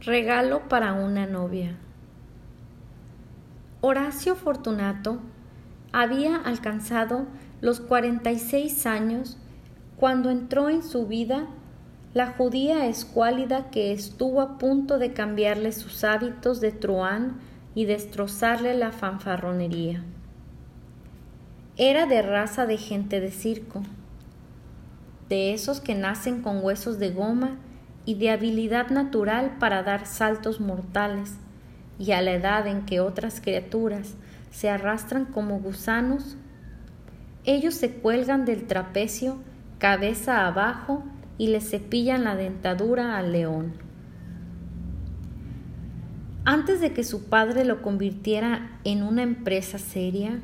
Regalo para una novia. Horacio Fortunato había alcanzado los 46 años cuando entró en su vida la judía escuálida que estuvo a punto de cambiarle sus hábitos de truán y destrozarle la fanfarronería. Era de raza de gente de circo, de esos que nacen con huesos de goma y de habilidad natural para dar saltos mortales, y a la edad en que otras criaturas se arrastran como gusanos, ellos se cuelgan del trapecio cabeza abajo y le cepillan la dentadura al león. Antes de que su padre lo convirtiera en una empresa seria,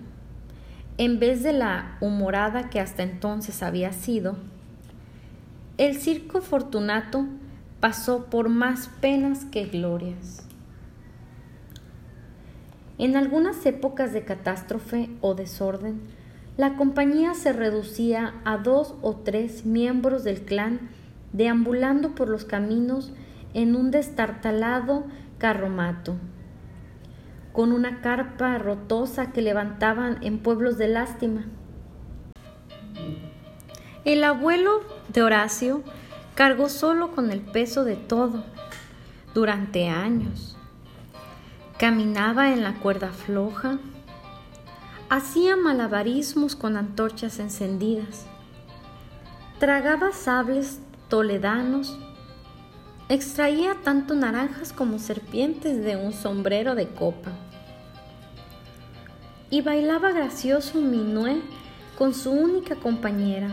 en vez de la humorada que hasta entonces había sido, el circo Fortunato pasó por más penas que glorias. En algunas épocas de catástrofe o desorden, la compañía se reducía a dos o tres miembros del clan deambulando por los caminos en un destartalado carromato, con una carpa rotosa que levantaban en pueblos de lástima. El abuelo de Horacio Cargó solo con el peso de todo durante años. Caminaba en la cuerda floja, hacía malabarismos con antorchas encendidas, tragaba sables toledanos, extraía tanto naranjas como serpientes de un sombrero de copa y bailaba gracioso minué con su única compañera,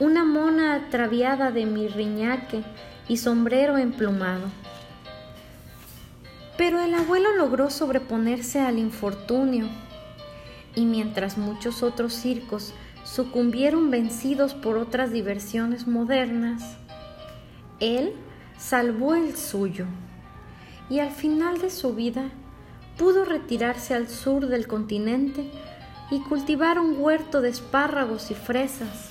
una mona atraviada de mirriñaque y sombrero emplumado. Pero el abuelo logró sobreponerse al infortunio, y mientras muchos otros circos sucumbieron vencidos por otras diversiones modernas, él salvó el suyo, y al final de su vida pudo retirarse al sur del continente y cultivar un huerto de espárragos y fresas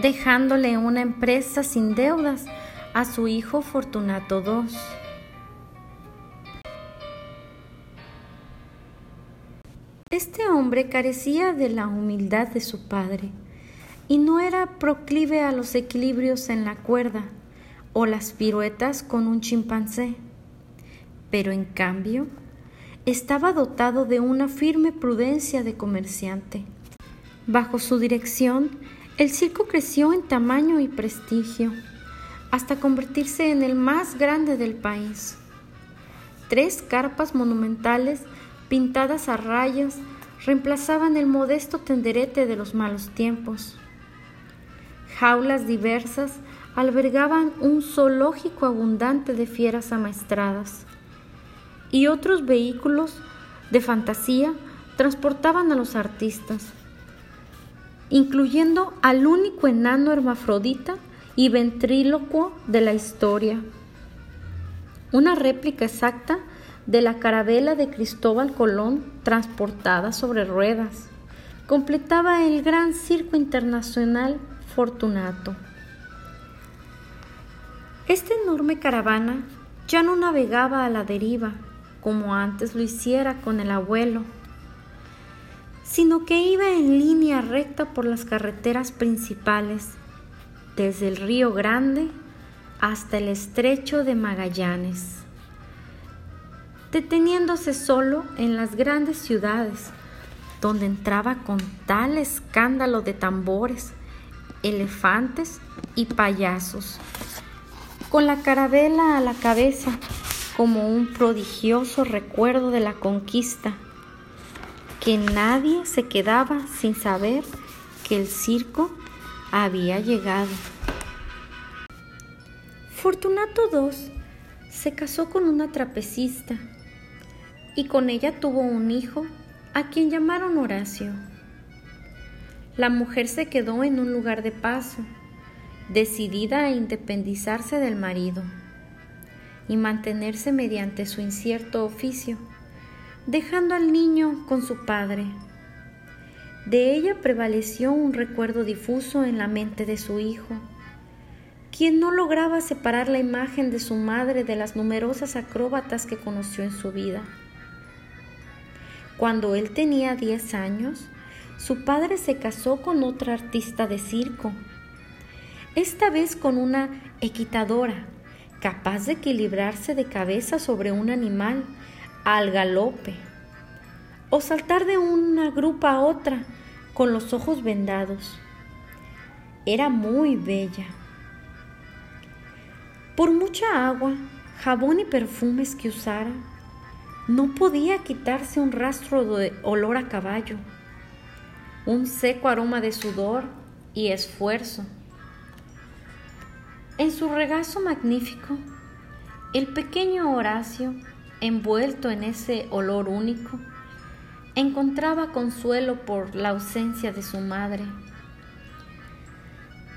dejándole una empresa sin deudas a su hijo Fortunato II. Este hombre carecía de la humildad de su padre y no era proclive a los equilibrios en la cuerda o las piruetas con un chimpancé, pero en cambio estaba dotado de una firme prudencia de comerciante. Bajo su dirección, el circo creció en tamaño y prestigio hasta convertirse en el más grande del país. Tres carpas monumentales pintadas a rayas reemplazaban el modesto tenderete de los malos tiempos. Jaulas diversas albergaban un zoológico abundante de fieras amaestradas y otros vehículos de fantasía transportaban a los artistas incluyendo al único enano hermafrodita y ventrílocuo de la historia. Una réplica exacta de la carabela de Cristóbal Colón transportada sobre ruedas. Completaba el gran circo internacional Fortunato. Esta enorme caravana ya no navegaba a la deriva como antes lo hiciera con el abuelo sino que iba en línea recta por las carreteras principales, desde el Río Grande hasta el estrecho de Magallanes, deteniéndose solo en las grandes ciudades, donde entraba con tal escándalo de tambores, elefantes y payasos, con la carabela a la cabeza como un prodigioso recuerdo de la conquista que nadie se quedaba sin saber que el circo había llegado. Fortunato II se casó con una trapecista y con ella tuvo un hijo a quien llamaron Horacio. La mujer se quedó en un lugar de paso, decidida a independizarse del marido y mantenerse mediante su incierto oficio dejando al niño con su padre. De ella prevaleció un recuerdo difuso en la mente de su hijo, quien no lograba separar la imagen de su madre de las numerosas acróbatas que conoció en su vida. Cuando él tenía 10 años, su padre se casó con otra artista de circo, esta vez con una equitadora, capaz de equilibrarse de cabeza sobre un animal al galope, o saltar de una grupa a otra con los ojos vendados. Era muy bella. Por mucha agua, jabón y perfumes que usara, no podía quitarse un rastro de olor a caballo, un seco aroma de sudor y esfuerzo. En su regazo magnífico, el pequeño Horacio, envuelto en ese olor único, encontraba consuelo por la ausencia de su madre.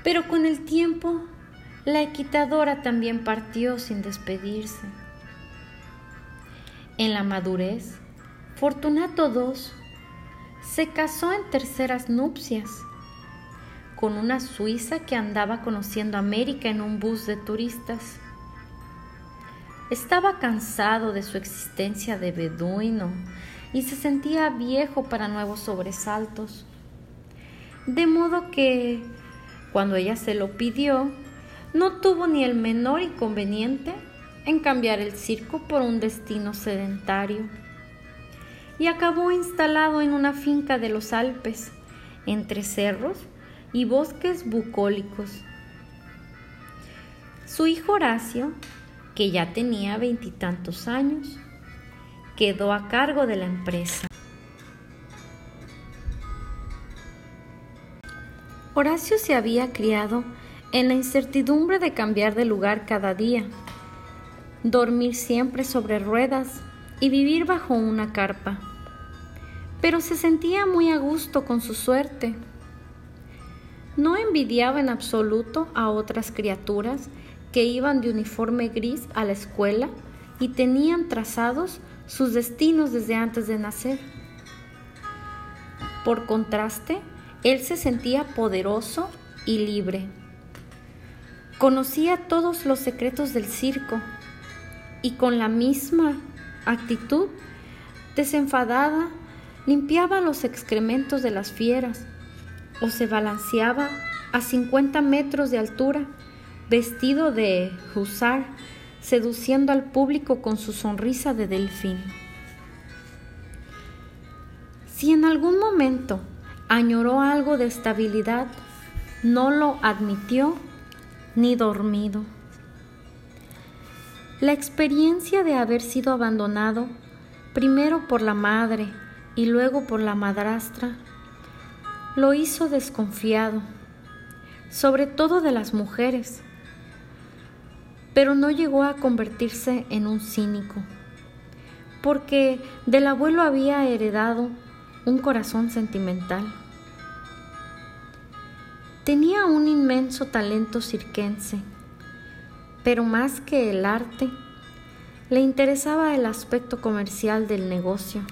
Pero con el tiempo, la equitadora también partió sin despedirse. En la madurez, Fortunato II se casó en terceras nupcias con una suiza que andaba conociendo América en un bus de turistas. Estaba cansado de su existencia de beduino y se sentía viejo para nuevos sobresaltos. De modo que, cuando ella se lo pidió, no tuvo ni el menor inconveniente en cambiar el circo por un destino sedentario. Y acabó instalado en una finca de los Alpes, entre cerros y bosques bucólicos. Su hijo Horacio, que ya tenía veintitantos años, quedó a cargo de la empresa. Horacio se había criado en la incertidumbre de cambiar de lugar cada día, dormir siempre sobre ruedas y vivir bajo una carpa. Pero se sentía muy a gusto con su suerte. No envidiaba en absoluto a otras criaturas que iban de uniforme gris a la escuela y tenían trazados sus destinos desde antes de nacer. Por contraste, él se sentía poderoso y libre. Conocía todos los secretos del circo y con la misma actitud desenfadada limpiaba los excrementos de las fieras o se balanceaba a 50 metros de altura vestido de husar seduciendo al público con su sonrisa de delfín. Si en algún momento añoró algo de estabilidad, no lo admitió ni dormido. La experiencia de haber sido abandonado, primero por la madre y luego por la madrastra, lo hizo desconfiado, sobre todo de las mujeres, pero no llegó a convertirse en un cínico, porque del abuelo había heredado un corazón sentimental. Tenía un inmenso talento cirquense, pero más que el arte, le interesaba el aspecto comercial del negocio.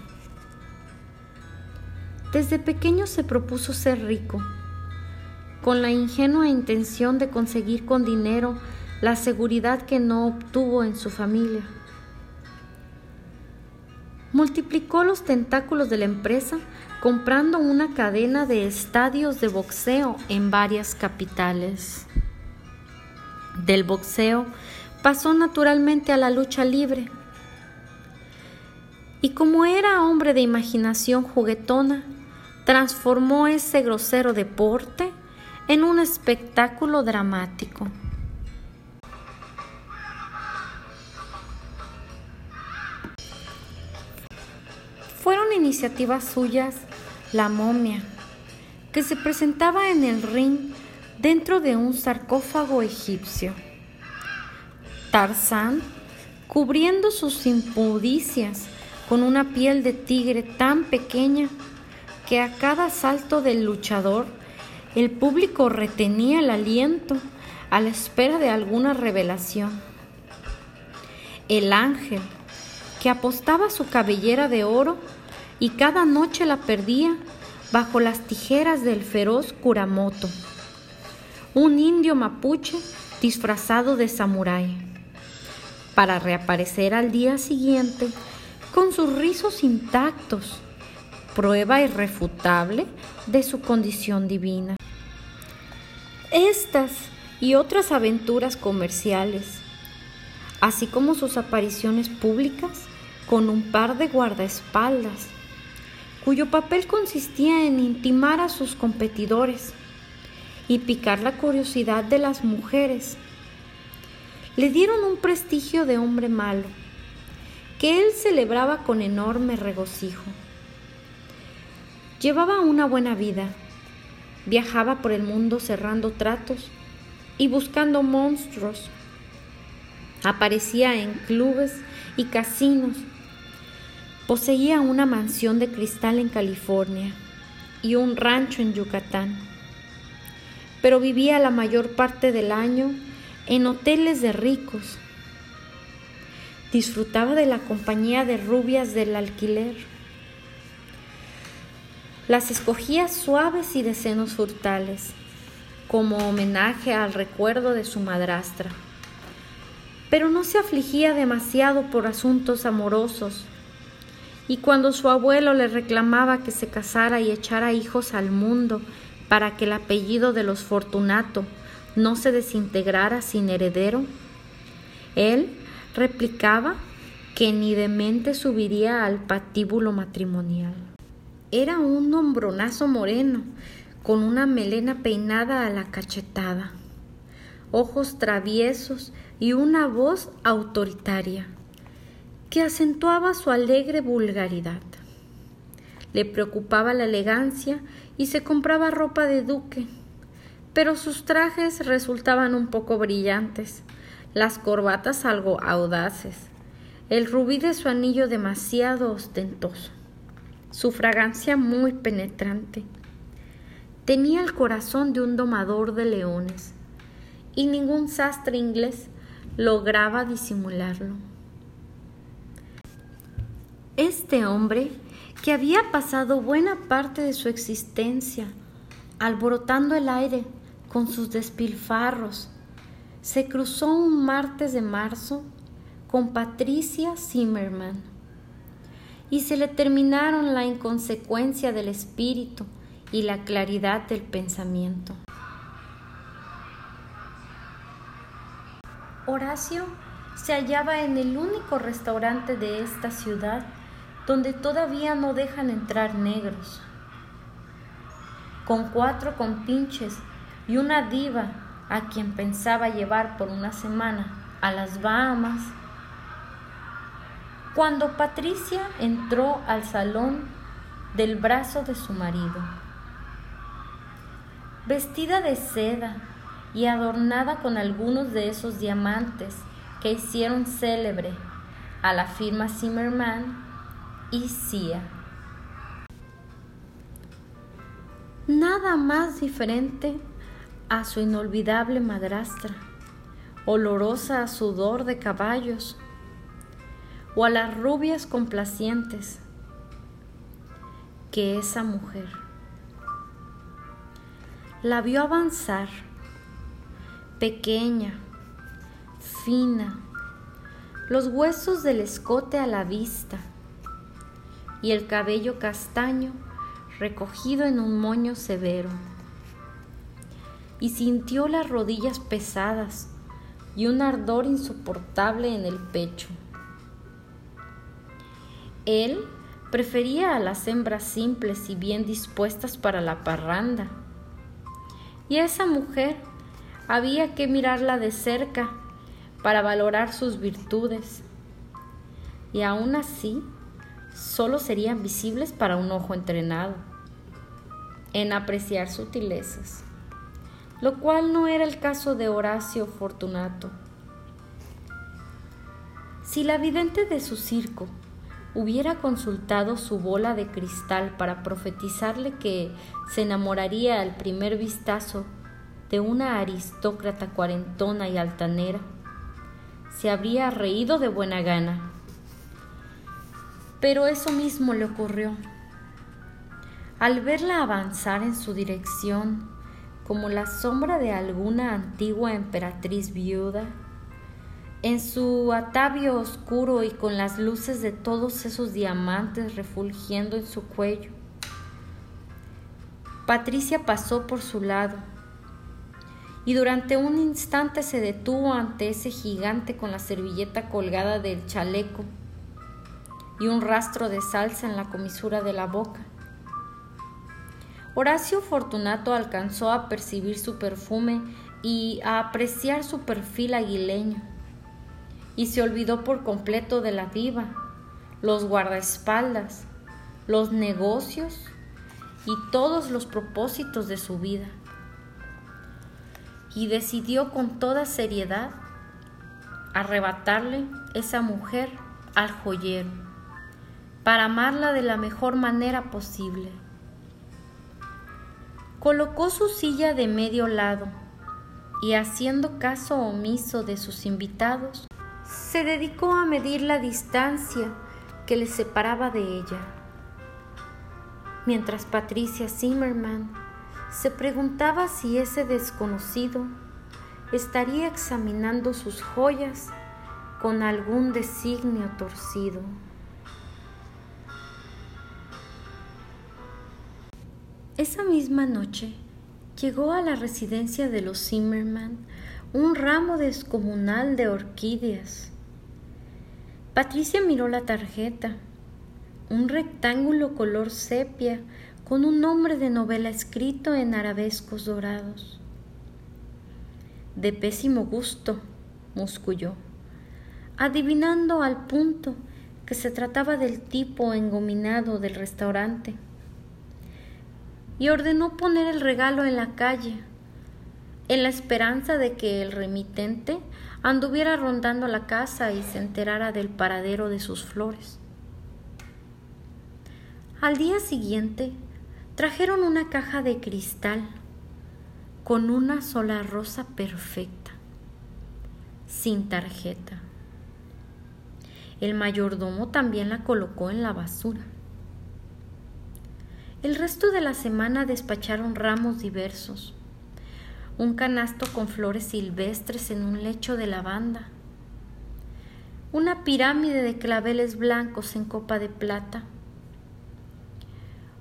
Desde pequeño se propuso ser rico, con la ingenua intención de conseguir con dinero la seguridad que no obtuvo en su familia. Multiplicó los tentáculos de la empresa comprando una cadena de estadios de boxeo en varias capitales. Del boxeo pasó naturalmente a la lucha libre. Y como era hombre de imaginación juguetona, transformó ese grosero deporte en un espectáculo dramático. Fueron iniciativas suyas la momia, que se presentaba en el ring dentro de un sarcófago egipcio. Tarzán, cubriendo sus impudicias con una piel de tigre tan pequeña que a cada salto del luchador el público retenía el aliento a la espera de alguna revelación. El ángel, que apostaba su cabellera de oro y cada noche la perdía bajo las tijeras del feroz Kuramoto, un indio mapuche disfrazado de samurái, para reaparecer al día siguiente con sus rizos intactos, prueba irrefutable de su condición divina. Estas y otras aventuras comerciales, así como sus apariciones públicas con un par de guardaespaldas, cuyo papel consistía en intimar a sus competidores y picar la curiosidad de las mujeres. Le dieron un prestigio de hombre malo, que él celebraba con enorme regocijo. Llevaba una buena vida, viajaba por el mundo cerrando tratos y buscando monstruos. Aparecía en clubes y casinos Poseía una mansión de cristal en California y un rancho en Yucatán, pero vivía la mayor parte del año en hoteles de ricos. Disfrutaba de la compañía de rubias del alquiler. Las escogía suaves y de senos frutales, como homenaje al recuerdo de su madrastra. Pero no se afligía demasiado por asuntos amorosos y cuando su abuelo le reclamaba que se casara y echara hijos al mundo para que el apellido de los Fortunato no se desintegrara sin heredero, él replicaba que ni de mente subiría al patíbulo matrimonial. Era un hombronazo moreno, con una melena peinada a la cachetada, ojos traviesos y una voz autoritaria que acentuaba su alegre vulgaridad. Le preocupaba la elegancia y se compraba ropa de duque, pero sus trajes resultaban un poco brillantes, las corbatas algo audaces, el rubí de su anillo demasiado ostentoso, su fragancia muy penetrante. Tenía el corazón de un domador de leones, y ningún sastre inglés lograba disimularlo. Este hombre, que había pasado buena parte de su existencia alborotando el aire con sus despilfarros, se cruzó un martes de marzo con Patricia Zimmerman y se le terminaron la inconsecuencia del espíritu y la claridad del pensamiento. Horacio se hallaba en el único restaurante de esta ciudad donde todavía no dejan entrar negros. Con cuatro compinches y una diva a quien pensaba llevar por una semana a las Bahamas, cuando Patricia entró al salón del brazo de su marido. Vestida de seda y adornada con algunos de esos diamantes que hicieron célebre a la firma Zimmerman, y. Nada más diferente a su inolvidable madrastra, olorosa a sudor de caballos, o a las rubias complacientes que esa mujer. La vio avanzar, pequeña, fina, los huesos del escote a la vista, y el cabello castaño recogido en un moño severo. Y sintió las rodillas pesadas y un ardor insoportable en el pecho. Él prefería a las hembras simples y bien dispuestas para la parranda. Y a esa mujer había que mirarla de cerca para valorar sus virtudes. Y aún así, solo serían visibles para un ojo entrenado en apreciar sutilezas, lo cual no era el caso de Horacio Fortunato. Si la vidente de su circo hubiera consultado su bola de cristal para profetizarle que se enamoraría al primer vistazo de una aristócrata cuarentona y altanera, se habría reído de buena gana pero eso mismo le ocurrió. Al verla avanzar en su dirección, como la sombra de alguna antigua emperatriz viuda, en su atavio oscuro y con las luces de todos esos diamantes refulgiendo en su cuello. Patricia pasó por su lado y durante un instante se detuvo ante ese gigante con la servilleta colgada del chaleco y un rastro de salsa en la comisura de la boca. Horacio Fortunato alcanzó a percibir su perfume y a apreciar su perfil aguileño, y se olvidó por completo de la diva, los guardaespaldas, los negocios y todos los propósitos de su vida. Y decidió con toda seriedad arrebatarle esa mujer al joyero para amarla de la mejor manera posible. Colocó su silla de medio lado y haciendo caso omiso de sus invitados, se dedicó a medir la distancia que le separaba de ella. Mientras Patricia Zimmerman se preguntaba si ese desconocido estaría examinando sus joyas con algún designio torcido. Esa misma noche llegó a la residencia de los Zimmerman un ramo descomunal de orquídeas. Patricia miró la tarjeta, un rectángulo color sepia con un nombre de novela escrito en arabescos dorados. De pésimo gusto, musculló, adivinando al punto que se trataba del tipo engominado del restaurante y ordenó poner el regalo en la calle, en la esperanza de que el remitente anduviera rondando la casa y se enterara del paradero de sus flores. Al día siguiente trajeron una caja de cristal con una sola rosa perfecta, sin tarjeta. El mayordomo también la colocó en la basura. El resto de la semana despacharon ramos diversos, un canasto con flores silvestres en un lecho de lavanda, una pirámide de claveles blancos en copa de plata,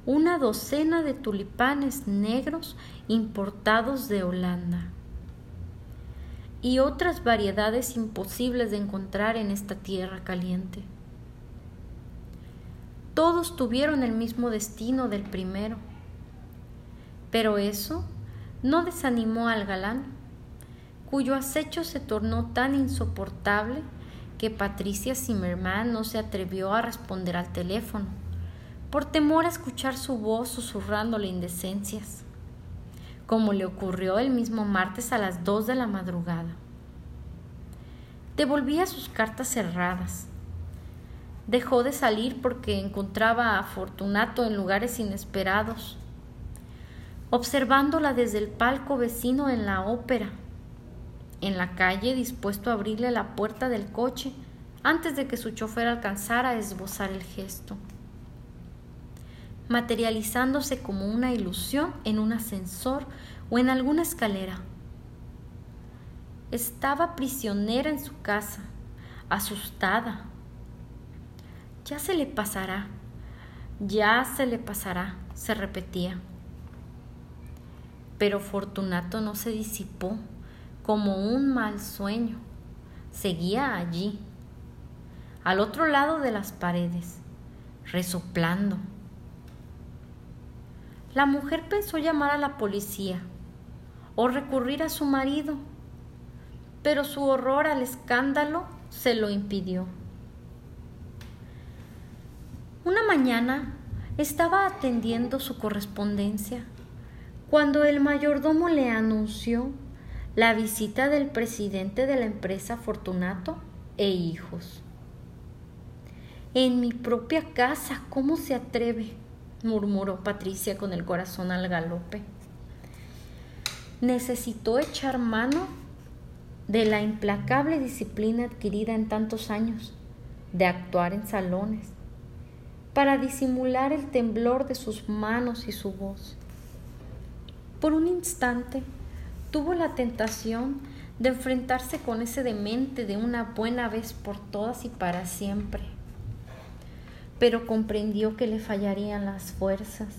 una docena de tulipanes negros importados de Holanda. Y otras variedades imposibles de encontrar en esta tierra caliente. Todos tuvieron el mismo destino del primero. Pero eso no desanimó al galán, cuyo acecho se tornó tan insoportable que Patricia Zimmerman no se atrevió a responder al teléfono, por temor a escuchar su voz susurrándole indecencias, como le ocurrió el mismo martes a las dos de la madrugada. Devolvía sus cartas cerradas, Dejó de salir porque encontraba a Fortunato en lugares inesperados, observándola desde el palco vecino en la ópera, en la calle dispuesto a abrirle la puerta del coche antes de que su chofer alcanzara a esbozar el gesto, materializándose como una ilusión en un ascensor o en alguna escalera. Estaba prisionera en su casa, asustada, ya se le pasará, ya se le pasará, se repetía. Pero Fortunato no se disipó como un mal sueño. Seguía allí, al otro lado de las paredes, resoplando. La mujer pensó llamar a la policía o recurrir a su marido, pero su horror al escándalo se lo impidió. Una mañana estaba atendiendo su correspondencia cuando el mayordomo le anunció la visita del presidente de la empresa Fortunato e hijos. En mi propia casa, ¿cómo se atreve? murmuró Patricia con el corazón al galope. Necesitó echar mano de la implacable disciplina adquirida en tantos años, de actuar en salones, para disimular el temblor de sus manos y su voz. Por un instante tuvo la tentación de enfrentarse con ese demente de una buena vez por todas y para siempre. Pero comprendió que le fallarían las fuerzas.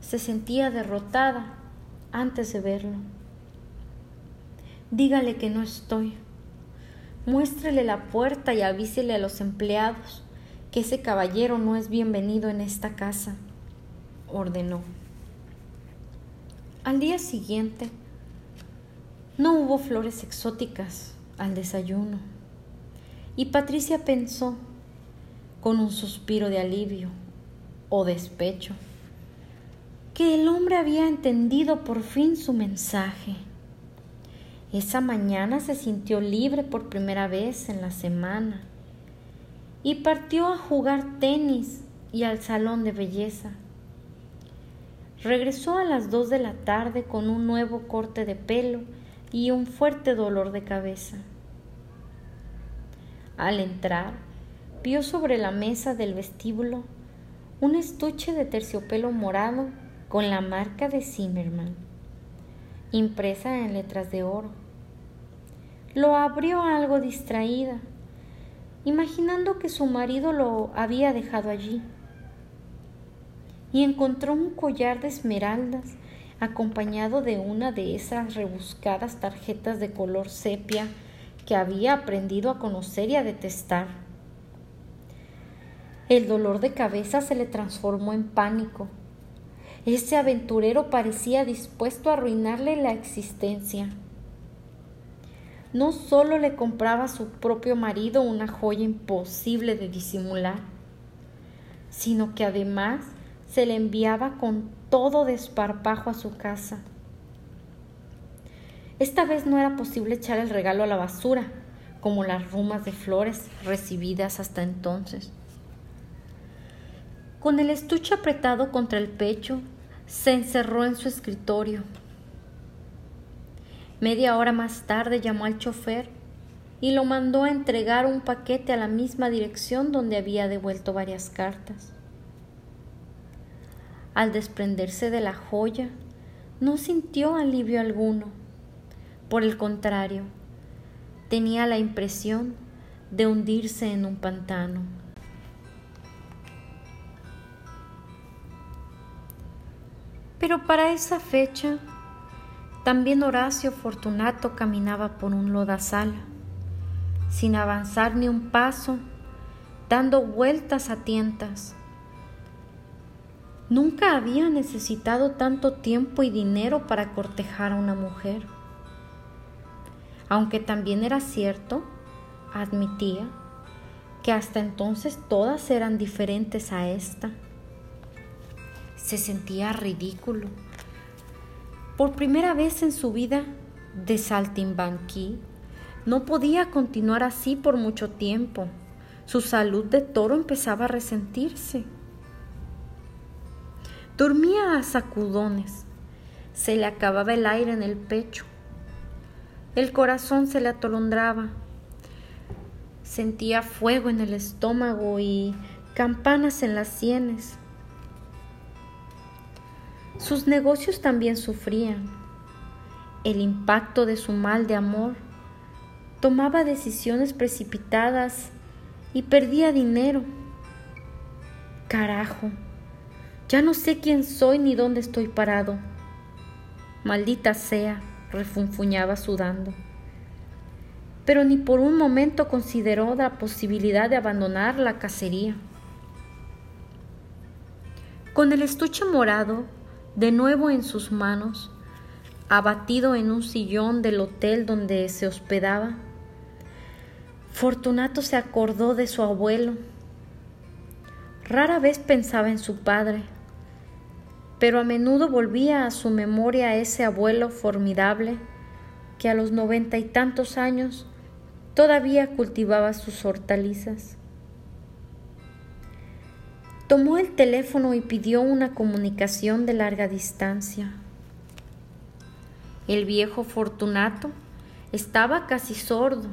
Se sentía derrotada antes de verlo. Dígale que no estoy. Muéstrele la puerta y avísele a los empleados que ese caballero no es bienvenido en esta casa, ordenó. Al día siguiente, no hubo flores exóticas al desayuno, y Patricia pensó, con un suspiro de alivio o despecho, que el hombre había entendido por fin su mensaje. Esa mañana se sintió libre por primera vez en la semana y partió a jugar tenis y al salón de belleza. Regresó a las dos de la tarde con un nuevo corte de pelo y un fuerte dolor de cabeza. Al entrar, vio sobre la mesa del vestíbulo un estuche de terciopelo morado con la marca de Zimmerman, impresa en letras de oro. Lo abrió algo distraída imaginando que su marido lo había dejado allí. Y encontró un collar de esmeraldas acompañado de una de esas rebuscadas tarjetas de color sepia que había aprendido a conocer y a detestar. El dolor de cabeza se le transformó en pánico. Ese aventurero parecía dispuesto a arruinarle la existencia no solo le compraba a su propio marido una joya imposible de disimular, sino que además se le enviaba con todo desparpajo a su casa. Esta vez no era posible echar el regalo a la basura, como las rumas de flores recibidas hasta entonces. Con el estuche apretado contra el pecho, se encerró en su escritorio Media hora más tarde llamó al chofer y lo mandó a entregar un paquete a la misma dirección donde había devuelto varias cartas. Al desprenderse de la joya, no sintió alivio alguno. Por el contrario, tenía la impresión de hundirse en un pantano. Pero para esa fecha también Horacio Fortunato caminaba por un lodazal, sin avanzar ni un paso, dando vueltas a tientas. Nunca había necesitado tanto tiempo y dinero para cortejar a una mujer. Aunque también era cierto, admitía, que hasta entonces todas eran diferentes a esta. Se sentía ridículo por primera vez en su vida de saltimbanquí, no podía continuar así por mucho tiempo. Su salud de toro empezaba a resentirse. Dormía a sacudones. Se le acababa el aire en el pecho. El corazón se le atolondraba. Sentía fuego en el estómago y campanas en las sienes. Sus negocios también sufrían. El impacto de su mal de amor tomaba decisiones precipitadas y perdía dinero. Carajo, ya no sé quién soy ni dónde estoy parado. Maldita sea, refunfuñaba sudando. Pero ni por un momento consideró la posibilidad de abandonar la cacería. Con el estuche morado de nuevo en sus manos, abatido en un sillón del hotel donde se hospedaba, Fortunato se acordó de su abuelo. Rara vez pensaba en su padre, pero a menudo volvía a su memoria ese abuelo formidable que a los noventa y tantos años todavía cultivaba sus hortalizas. Tomó el teléfono y pidió una comunicación de larga distancia. El viejo Fortunato estaba casi sordo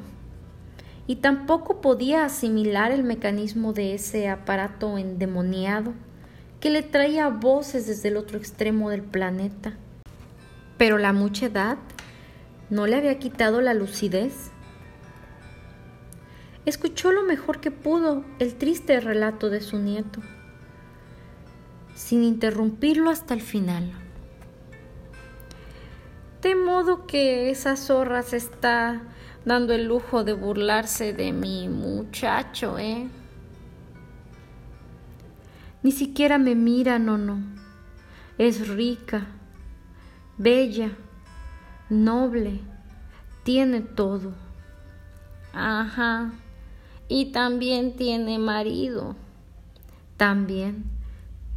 y tampoco podía asimilar el mecanismo de ese aparato endemoniado que le traía voces desde el otro extremo del planeta. Pero la mucha edad no le había quitado la lucidez. Escuchó lo mejor que pudo el triste relato de su nieto, sin interrumpirlo hasta el final. De modo que esa zorra se está dando el lujo de burlarse de mi muchacho, ¿eh? Ni siquiera me mira, no, no. Es rica, bella, noble, tiene todo. Ajá. Y también tiene marido. También.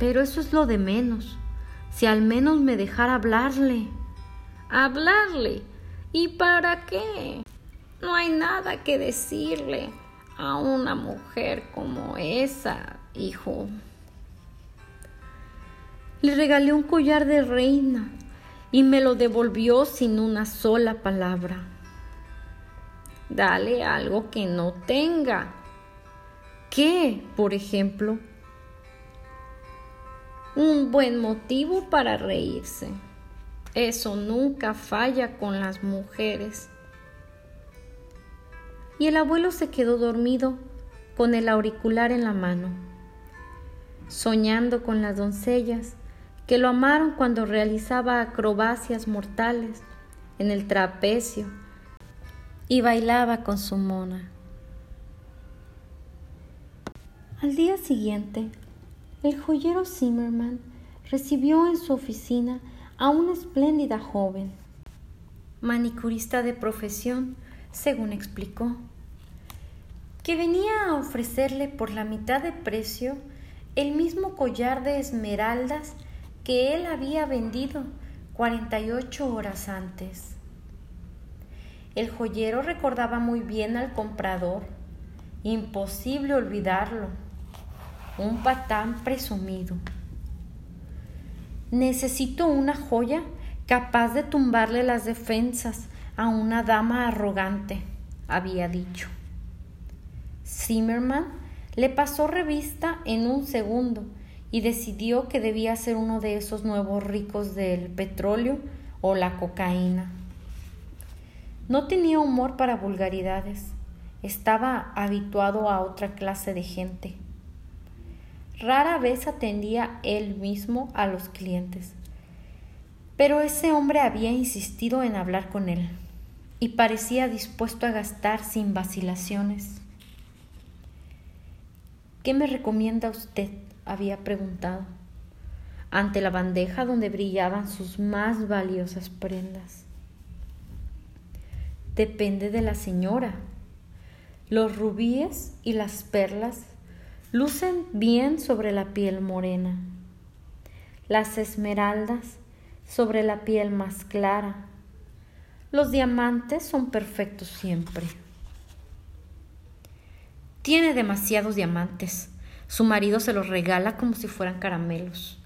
Pero eso es lo de menos. Si al menos me dejara hablarle. Hablarle. ¿Y para qué? No hay nada que decirle a una mujer como esa, hijo. Le regalé un collar de reina y me lo devolvió sin una sola palabra. Dale algo que no tenga. ¿Qué, por ejemplo? Un buen motivo para reírse. Eso nunca falla con las mujeres y el abuelo se quedó dormido con el auricular en la mano, soñando con las doncellas que lo amaron cuando realizaba acrobacias mortales en el trapecio y bailaba con su mona. Al día siguiente, el joyero Zimmerman recibió en su oficina a una espléndida joven, manicurista de profesión, según explicó, que venía a ofrecerle por la mitad de precio el mismo collar de esmeraldas que él había vendido 48 horas antes. El joyero recordaba muy bien al comprador, imposible olvidarlo, un patán presumido. Necesito una joya capaz de tumbarle las defensas a una dama arrogante, había dicho. Zimmerman le pasó revista en un segundo y decidió que debía ser uno de esos nuevos ricos del petróleo o la cocaína. No tenía humor para vulgaridades, estaba habituado a otra clase de gente. Rara vez atendía él mismo a los clientes, pero ese hombre había insistido en hablar con él y parecía dispuesto a gastar sin vacilaciones. ¿Qué me recomienda usted? había preguntado, ante la bandeja donde brillaban sus más valiosas prendas. Depende de la señora. Los rubíes y las perlas lucen bien sobre la piel morena, las esmeraldas sobre la piel más clara los diamantes son perfectos siempre. Tiene demasiados diamantes. Su marido se los regala como si fueran caramelos.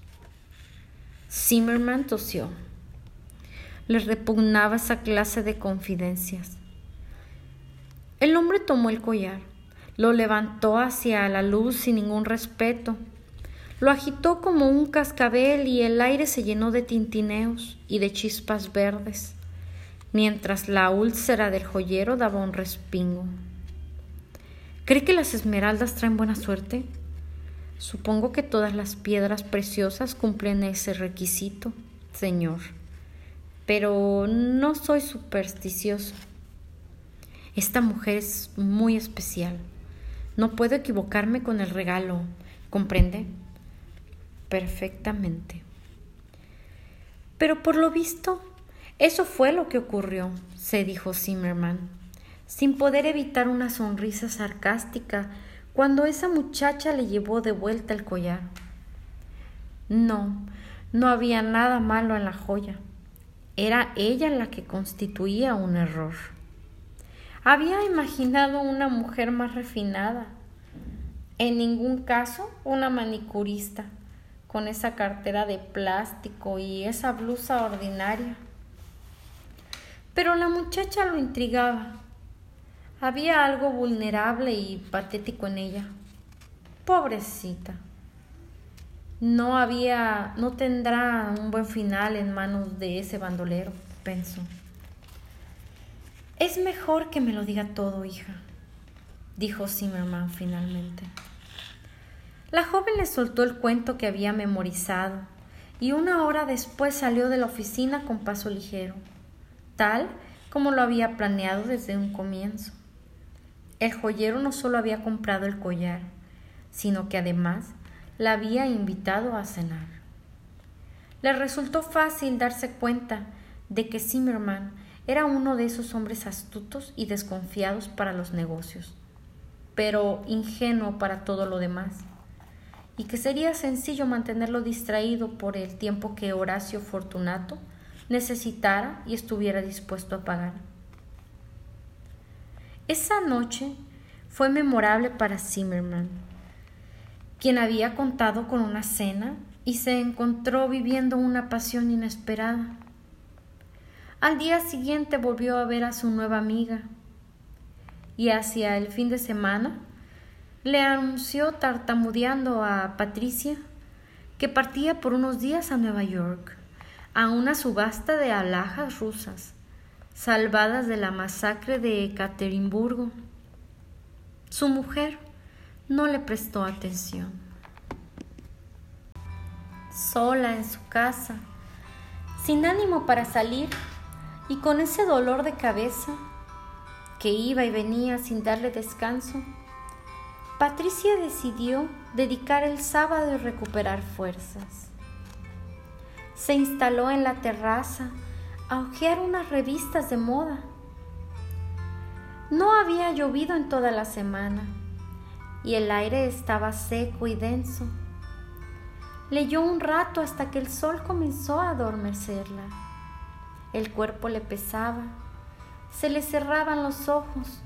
Zimmerman tosió. Le repugnaba esa clase de confidencias. El hombre tomó el collar, lo levantó hacia la luz sin ningún respeto, lo agitó como un cascabel y el aire se llenó de tintineos y de chispas verdes mientras la úlcera del joyero daba un respingo. ¿Cree que las esmeraldas traen buena suerte? Supongo que todas las piedras preciosas cumplen ese requisito, señor. Pero no soy supersticioso. Esta mujer es muy especial. No puedo equivocarme con el regalo. ¿Comprende? Perfectamente. Pero por lo visto, eso fue lo que ocurrió, se dijo Zimmerman, sin poder evitar una sonrisa sarcástica cuando esa muchacha le llevó de vuelta el collar. No, no había nada malo en la joya. Era ella la que constituía un error. Había imaginado una mujer más refinada. En ningún caso una manicurista, con esa cartera de plástico y esa blusa ordinaria. Pero la muchacha lo intrigaba. Había algo vulnerable y patético en ella. Pobrecita. no había, no tendrá un buen final en manos de ese bandolero, pensó. Es mejor que me lo diga todo, hija, dijo Zimmerman finalmente. La joven le soltó el cuento que había memorizado y una hora después salió de la oficina con paso ligero, tal como lo había planeado desde un comienzo. El joyero no solo había comprado el collar, sino que además la había invitado a cenar. Le resultó fácil darse cuenta de que Zimmerman era uno de esos hombres astutos y desconfiados para los negocios, pero ingenuo para todo lo demás, y que sería sencillo mantenerlo distraído por el tiempo que Horacio Fortunato necesitara y estuviera dispuesto a pagar. Esa noche fue memorable para Zimmerman quien había contado con una cena y se encontró viviendo una pasión inesperada. Al día siguiente volvió a ver a su nueva amiga y hacia el fin de semana le anunció tartamudeando a Patricia que partía por unos días a Nueva York a una subasta de alhajas rusas salvadas de la masacre de Ekaterimburgo. Su mujer no le prestó atención. Sola en su casa, sin ánimo para salir y con ese dolor de cabeza que iba y venía sin darle descanso, Patricia decidió dedicar el sábado y recuperar fuerzas. Se instaló en la terraza a hojear unas revistas de moda. No había llovido en toda la semana y el aire estaba seco y denso. Leyó un rato hasta que el sol comenzó a adormecerla. El cuerpo le pesaba, se le cerraban los ojos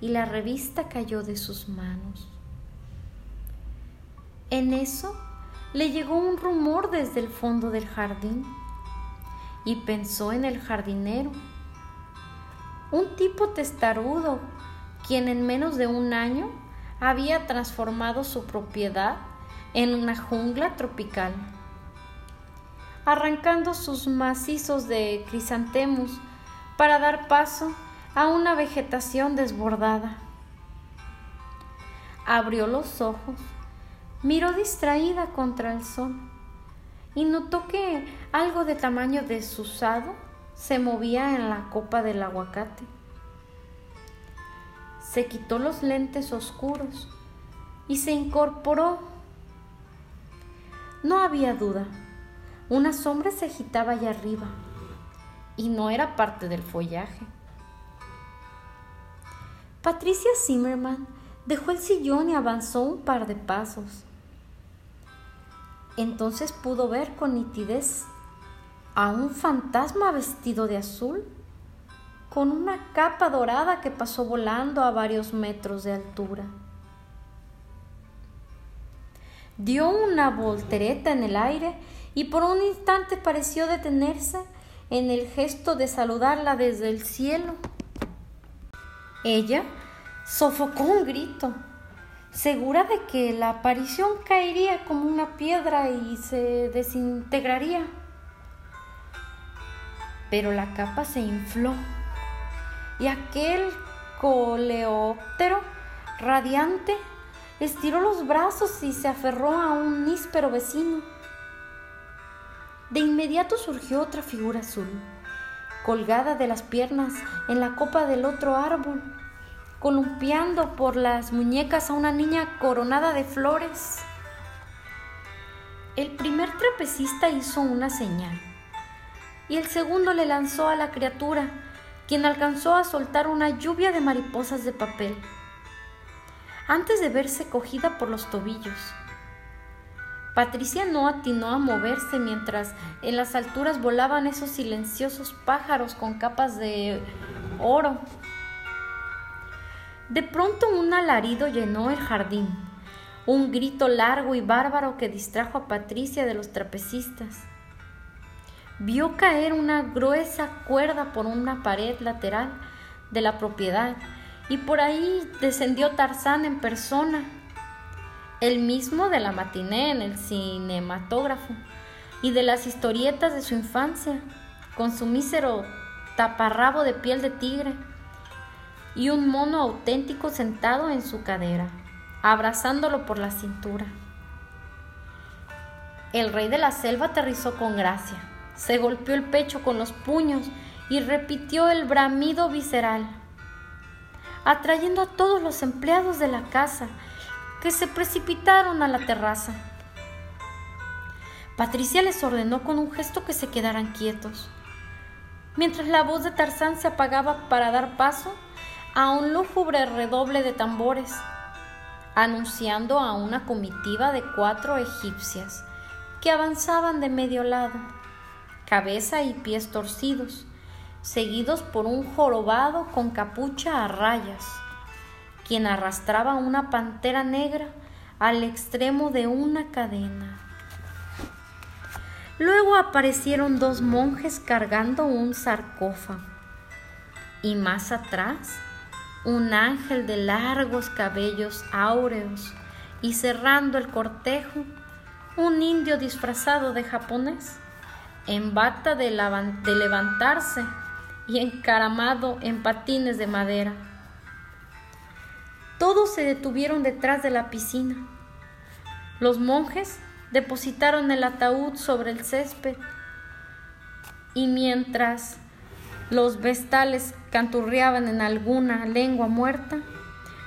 y la revista cayó de sus manos. En eso le llegó un rumor desde el fondo del jardín y pensó en el jardinero, un tipo testarudo quien en menos de un año había transformado su propiedad en una jungla tropical. Arrancando sus macizos de crisantemos para dar paso a una vegetación desbordada. Abrió los ojos, miró distraída contra el sol y notó que algo de tamaño desusado se movía en la copa del aguacate se quitó los lentes oscuros y se incorporó. No había duda, una sombra se agitaba allá arriba y no era parte del follaje. Patricia Zimmerman dejó el sillón y avanzó un par de pasos. Entonces pudo ver con nitidez a un fantasma vestido de azul con una capa dorada que pasó volando a varios metros de altura. Dio una voltereta en el aire y por un instante pareció detenerse en el gesto de saludarla desde el cielo. Ella sofocó un grito, segura de que la aparición caería como una piedra y se desintegraría. Pero la capa se infló y aquel coleóptero radiante estiró los brazos y se aferró a un níspero vecino. De inmediato surgió otra figura azul, colgada de las piernas en la copa del otro árbol, columpiando por las muñecas a una niña coronada de flores. El primer trapecista hizo una señal y el segundo le lanzó a la criatura quien alcanzó a soltar una lluvia de mariposas de papel, antes de verse cogida por los tobillos. Patricia no atinó a moverse mientras en las alturas volaban esos silenciosos pájaros con capas de oro. De pronto un alarido llenó el jardín, un grito largo y bárbaro que distrajo a Patricia de los trapecistas vio caer una gruesa cuerda por una pared lateral de la propiedad y por ahí descendió Tarzán en persona. El mismo de la matiné en el cinematógrafo y de las historietas de su infancia, con su mísero taparrabo de piel de tigre y un mono auténtico sentado en su cadera, abrazándolo por la cintura. El rey de la selva aterrizó con gracia, se golpeó el pecho con los puños y repitió el bramido visceral, atrayendo a todos los empleados de la casa que se precipitaron a la terraza. Patricia les ordenó con un gesto que se quedaran quietos, mientras la voz de Tarzán se apagaba para dar paso a un lúgubre redoble de tambores, anunciando a una comitiva de cuatro egipcias que avanzaban de medio lado, cabeza y pies torcidos, seguidos por un jorobado con capucha a rayas, quien arrastraba una pantera negra al extremo de una cadena. Luego aparecieron dos monjes cargando un sarcófago y más atrás un ángel de largos cabellos áureos y cerrando el cortejo un indio disfrazado de japonés en bata de, de levantarse y encaramado en patines de madera. Todos se detuvieron detrás de la piscina. Los monjes depositaron el ataúd sobre el césped y mientras los vestales canturreaban en alguna lengua muerta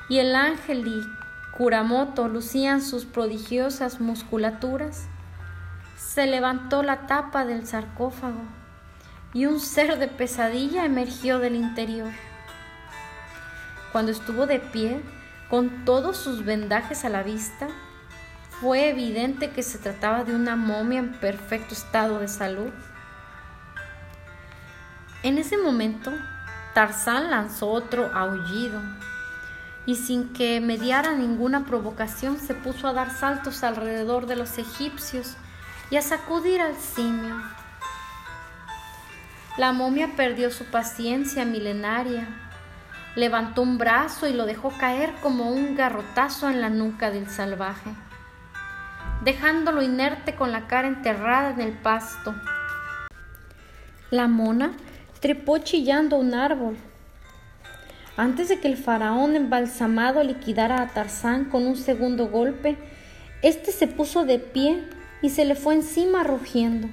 y el ángel y Kuramoto lucían sus prodigiosas musculaturas, se levantó la tapa del sarcófago y un ser de pesadilla emergió del interior. Cuando estuvo de pie, con todos sus vendajes a la vista, fue evidente que se trataba de una momia en perfecto estado de salud. En ese momento, Tarzán lanzó otro aullido y sin que mediara ninguna provocación se puso a dar saltos alrededor de los egipcios y a sacudir al simio. La momia perdió su paciencia milenaria, levantó un brazo y lo dejó caer como un garrotazo en la nuca del salvaje, dejándolo inerte con la cara enterrada en el pasto. La mona trepó chillando un árbol. Antes de que el faraón embalsamado liquidara a Tarzán con un segundo golpe, éste se puso de pie y se le fue encima rugiendo.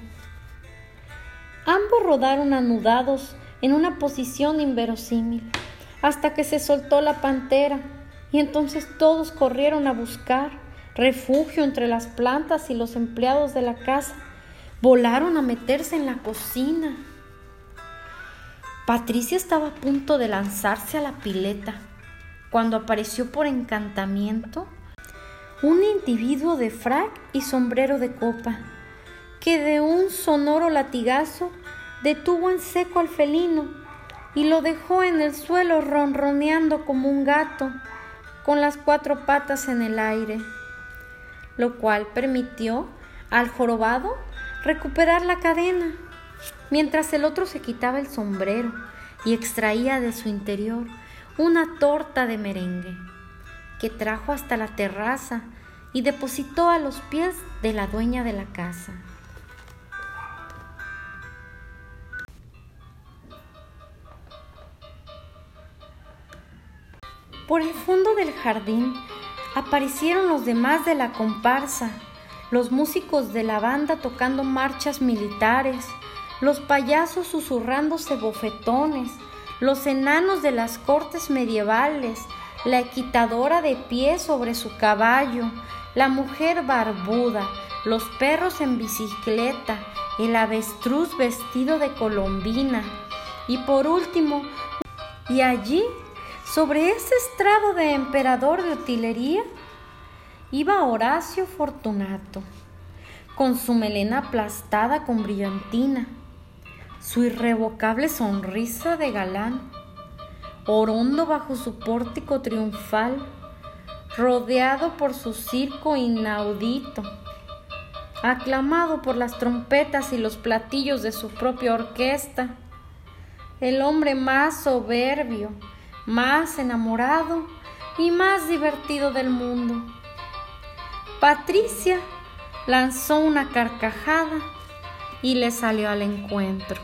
Ambos rodaron anudados en una posición inverosímil, hasta que se soltó la pantera, y entonces todos corrieron a buscar refugio entre las plantas y los empleados de la casa volaron a meterse en la cocina. Patricia estaba a punto de lanzarse a la pileta cuando apareció por encantamiento un individuo de frac y sombrero de copa que de un sonoro latigazo detuvo en seco al felino y lo dejó en el suelo ronroneando como un gato con las cuatro patas en el aire, lo cual permitió al jorobado recuperar la cadena, mientras el otro se quitaba el sombrero y extraía de su interior una torta de merengue que trajo hasta la terraza y depositó a los pies de la dueña de la casa. Por el fondo del jardín aparecieron los demás de la comparsa, los músicos de la banda tocando marchas militares, los payasos susurrándose bofetones, los enanos de las cortes medievales, la equitadora de pie sobre su caballo, la mujer barbuda, los perros en bicicleta, el avestruz vestido de colombina. Y por último, y allí sobre ese estrado de emperador de utilería iba Horacio Fortunato, con su melena aplastada con brillantina, su irrevocable sonrisa de galán, orondo bajo su pórtico triunfal, rodeado por su circo inaudito, aclamado por las trompetas y los platillos de su propia orquesta, el hombre más soberbio, más enamorado y más divertido del mundo. Patricia lanzó una carcajada y le salió al encuentro.